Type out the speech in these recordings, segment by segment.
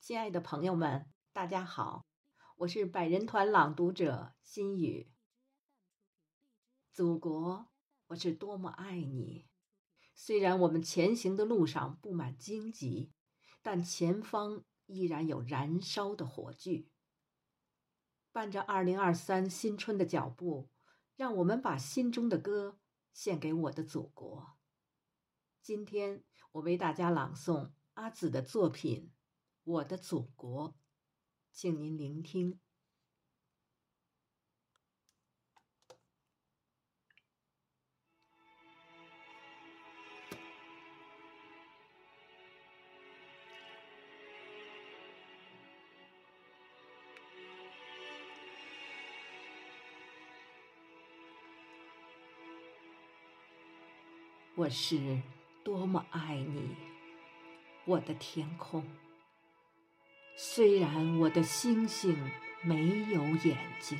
亲爱的朋友们，大家好，我是百人团朗读者心雨。祖国，我是多么爱你！虽然我们前行的路上布满荆棘，但前方依然有燃烧的火炬。伴着二零二三新春的脚步，让我们把心中的歌献给我的祖国。今天，我为大家朗诵阿紫的作品。我的祖国，请您聆听。我是多么爱你，我的天空。虽然我的星星没有眼睛，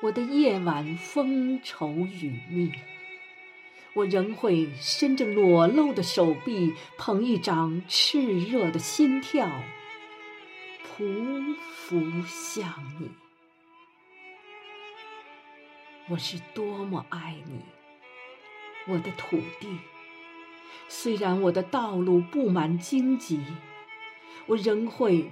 我的夜晚风愁雨密，我仍会伸着裸露的手臂，捧一张炽热的心跳，匍匐向你。我是多么爱你，我的土地。虽然我的道路布满荆棘。我仍会，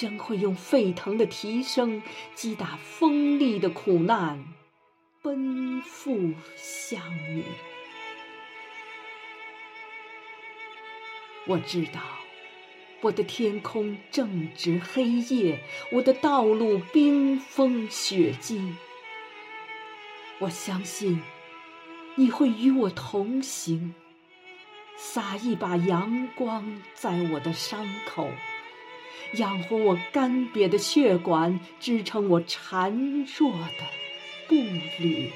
仍会用沸腾的蹄声击打锋利的苦难，奔赴向你。我知道，我的天空正值黑夜，我的道路冰封雪积。我相信，你会与我同行。洒一把阳光在我的伤口，养活我干瘪的血管，支撑我孱弱的步履。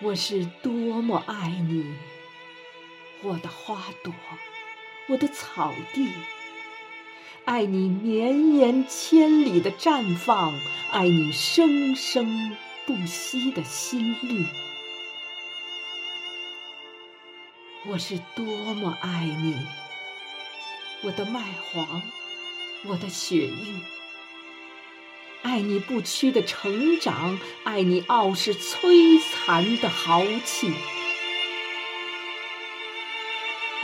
我是多么爱你，我的花朵，我的草地，爱你绵延千里的绽放，爱你生生不息的心律。我是多么爱你，我的麦黄，我的雪域，爱你不屈的成长，爱你傲视摧残的豪气。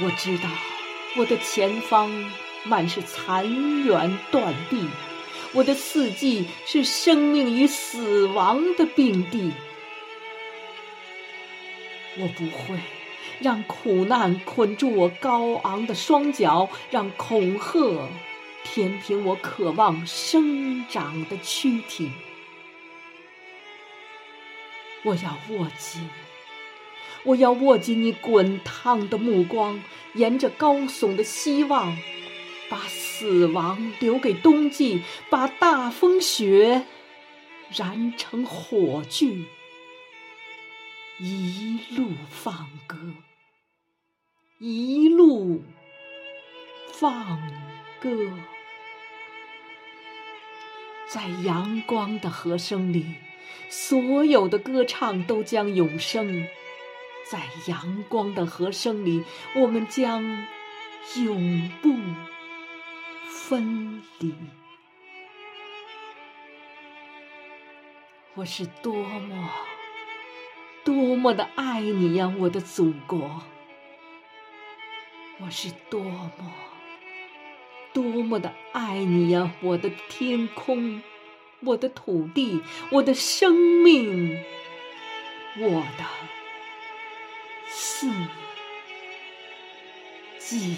我知道，我的前方满是残垣断壁，我的四季是生命与死亡的并蒂。我不会。让苦难捆住我高昂的双脚，让恐吓填平我渴望生长的躯体。我要握紧，我要握紧你滚烫的目光，沿着高耸的希望，把死亡留给冬季，把大风雪燃成火炬。一路放歌，一路放歌，在阳光的和声里，所有的歌唱都将永生。在阳光的和声里，我们将永不分离。我是多么。多么的爱你呀，我的祖国！我是多么多么的爱你呀，我的天空，我的土地，我的生命，我的四季。